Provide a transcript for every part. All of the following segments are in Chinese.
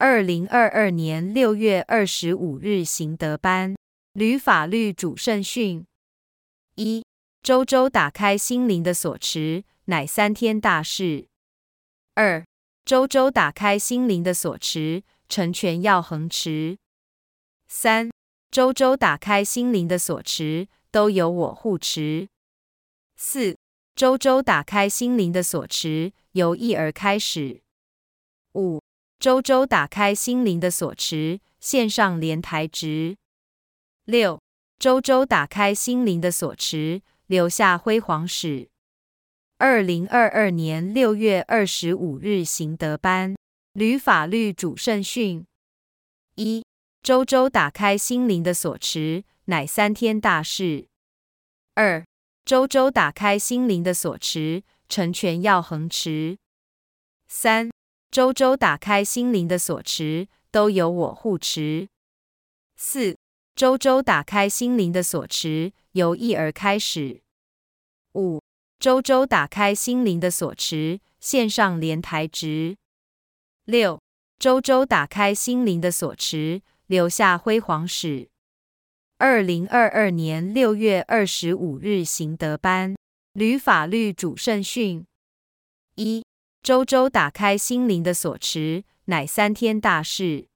二零二二年六月二十五日行德班吕法律主圣训：一周周打开心灵的锁持，乃三天大事。二周周打开心灵的锁持，成全要恒持。三周周打开心灵的锁持，都由我护持。四周周打开心灵的锁持，由一而开始。五周周打开心灵的锁持，线上连台值。六周周打开心灵的锁持，留下辉煌史。二零二二年六月二十五日行德班吕法律主圣训：一周周打开心灵的锁持，乃三天大事。二周周打开心灵的锁持，成全要恒持。三周周打开心灵的锁匙，都由我护持。四周周打开心灵的锁匙，由一而开始。五周周打开心灵的锁匙，线上连台值。六周周打开心灵的锁匙，留下辉煌史。二零二二年六月二十五日行德班吕法律主圣训：一周周打开心灵的锁持，乃三天大事。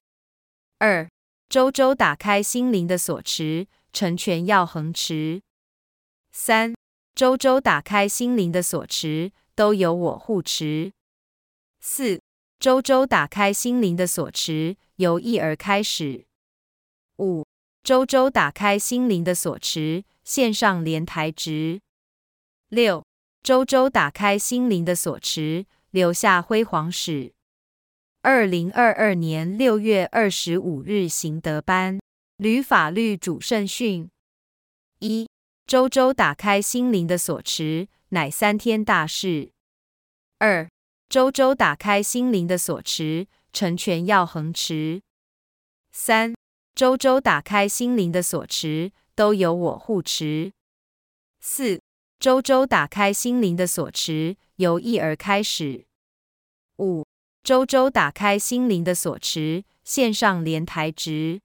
二周周打开心灵的锁持，成全要恒持。三周周打开心灵的锁持，都由我护持。四周周打开心灵的锁持，由一而开始。五周周打开心灵的锁持，线上连台值。六周周打开心灵的锁持，留下辉煌史。二零二二年六月二十五日行德班吕法律主圣训：一周周打开心灵的锁持，乃三天大事。二周周打开心灵的锁持，成全要恒持。三周周打开心灵的锁持，都由我护持。四周周打开心灵的锁持，由一而开始。五周周打开心灵的锁持，线上连台值。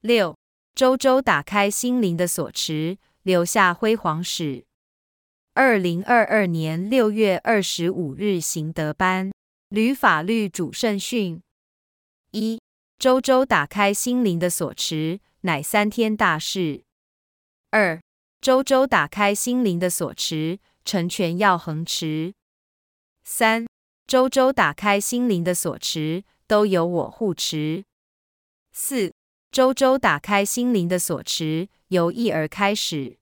六周周打开心灵的锁持，留下辉煌史。二零二二年六月二十五日行德班吕法律主圣训：一周周打开心灵的锁持，乃三天大事。二周周打开心灵的锁持，成全要恒持。三周周打开心灵的锁持，都由我护持。四周周打开心灵的锁持，由一而开始。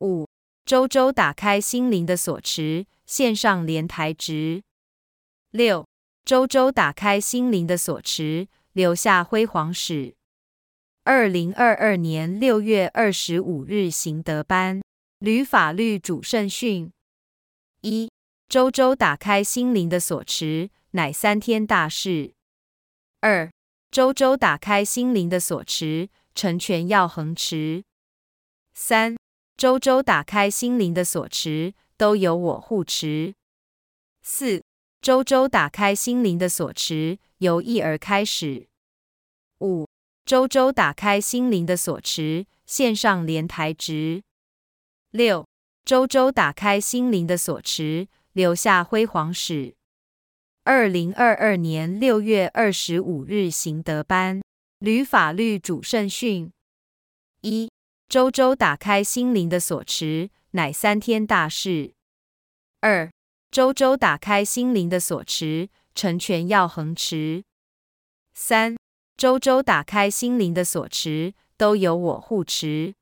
五周周打开心灵的锁持，线上连台值。六周周打开心灵的锁持。留下辉煌史。二零二二年六月二十五日行德班吕法律主圣训：一周周打开心灵的锁持，乃三天大事。二周周打开心灵的锁持，成全要恒持。三周周打开心灵的锁持，都由我护持。四周周打开心灵的锁持。由一而开始。五周周打开心灵的锁持，线上连台值。六周周打开心灵的锁匙，留下辉煌史。二零二二年六月二十五日行德班吕法律主圣训：一周周打开心灵的锁匙，乃三天大事。二周周打开心灵的锁匙，成全要恒持。三周周打开心灵的锁匙，都由我护持。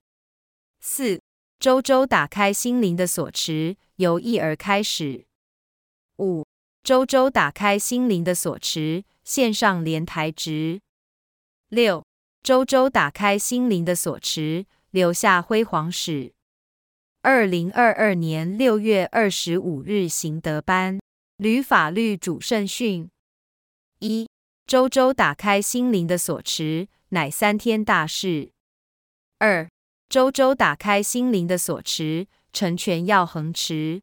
四周周打开心灵的锁持，由一而开始。五周周打开心灵的锁持，线上连台值。六周周打开心灵的锁持，留下辉煌史。二零二二年六月二十五日行德班吕法律主圣训：一周周打开心灵的锁持，乃三天大事。二周周打开心灵的锁匙，成全要恒持。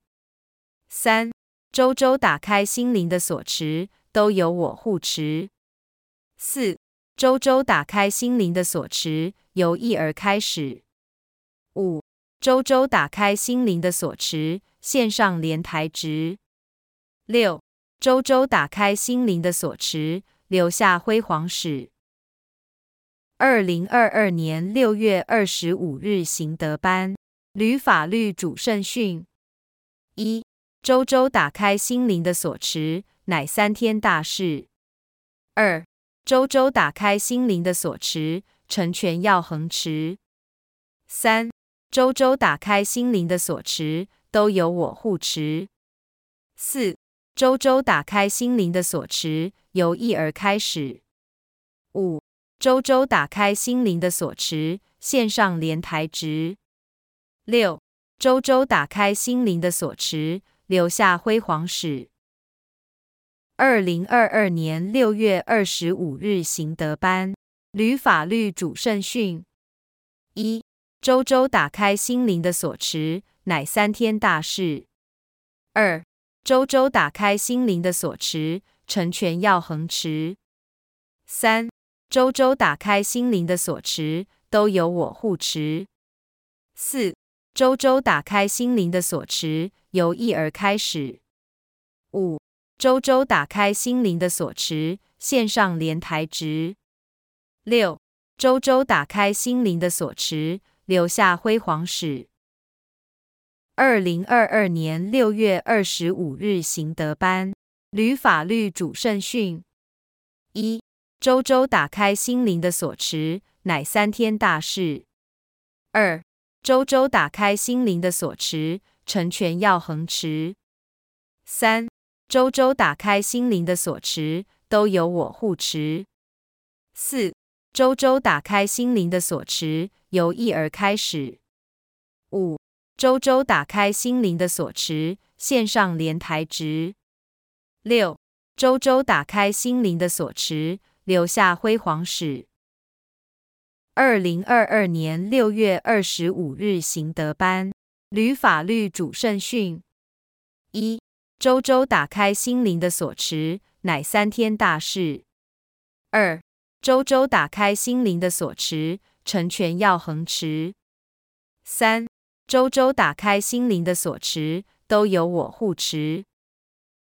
三周周打开心灵的锁匙，都由我护持。四，周周打开心灵的锁匙，由一而开始。五，周周打开心灵的锁匙，线上莲台值。六，周周打开心灵的锁匙，留下辉煌史。二零二二年六月二十五日行德班。吕法律主圣训：一、周周打开心灵的锁持，乃三天大事；二、周周打开心灵的锁持，成全要恒持；三、周周打开心灵的锁持，都由我护持；四、周周打开心灵的锁持，由一而开始；五。周周打开心灵的锁持，线上莲台值。六，周周打开心灵的锁持，留下辉煌史。二零二二年六月二十五日行德班吕法律主圣训：一，周周打开心灵的锁持，乃三天大事；二，周周打开心灵的锁持，成全要恒持；三。周周打开心灵的锁匙，都由我护持。四，周周打开心灵的锁匙，由一而开始。五，周周打开心灵的锁匙，线上莲台值。六，周周打开心灵的锁匙，留下辉煌史。二零二二年六月二十五日行德班吕法律主圣训一。周周打开心灵的锁持，乃三天大事。二，周周打开心灵的锁持，成全要恒持。三，周周打开心灵的锁持，都由我护持。四，周周打开心灵的锁持，由一而开始。五，周周打开心灵的锁持，线上连台值。六，周周打开心灵的锁持。留下辉煌史。二零二二年六月二十五日行德班。吕法律主圣训：一、周周打开心灵的锁匙，乃三天大事；二、周周打开心灵的锁匙，成全要恒持；三、周周打开心灵的锁匙，都由我护持；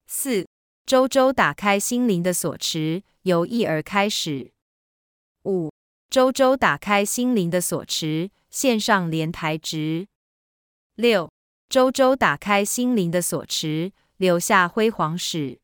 四、周周打开心灵的锁匙。由一而开始。五，周周打开心灵的锁匙，线上莲台值。六，周周打开心灵的锁匙，留下辉煌史。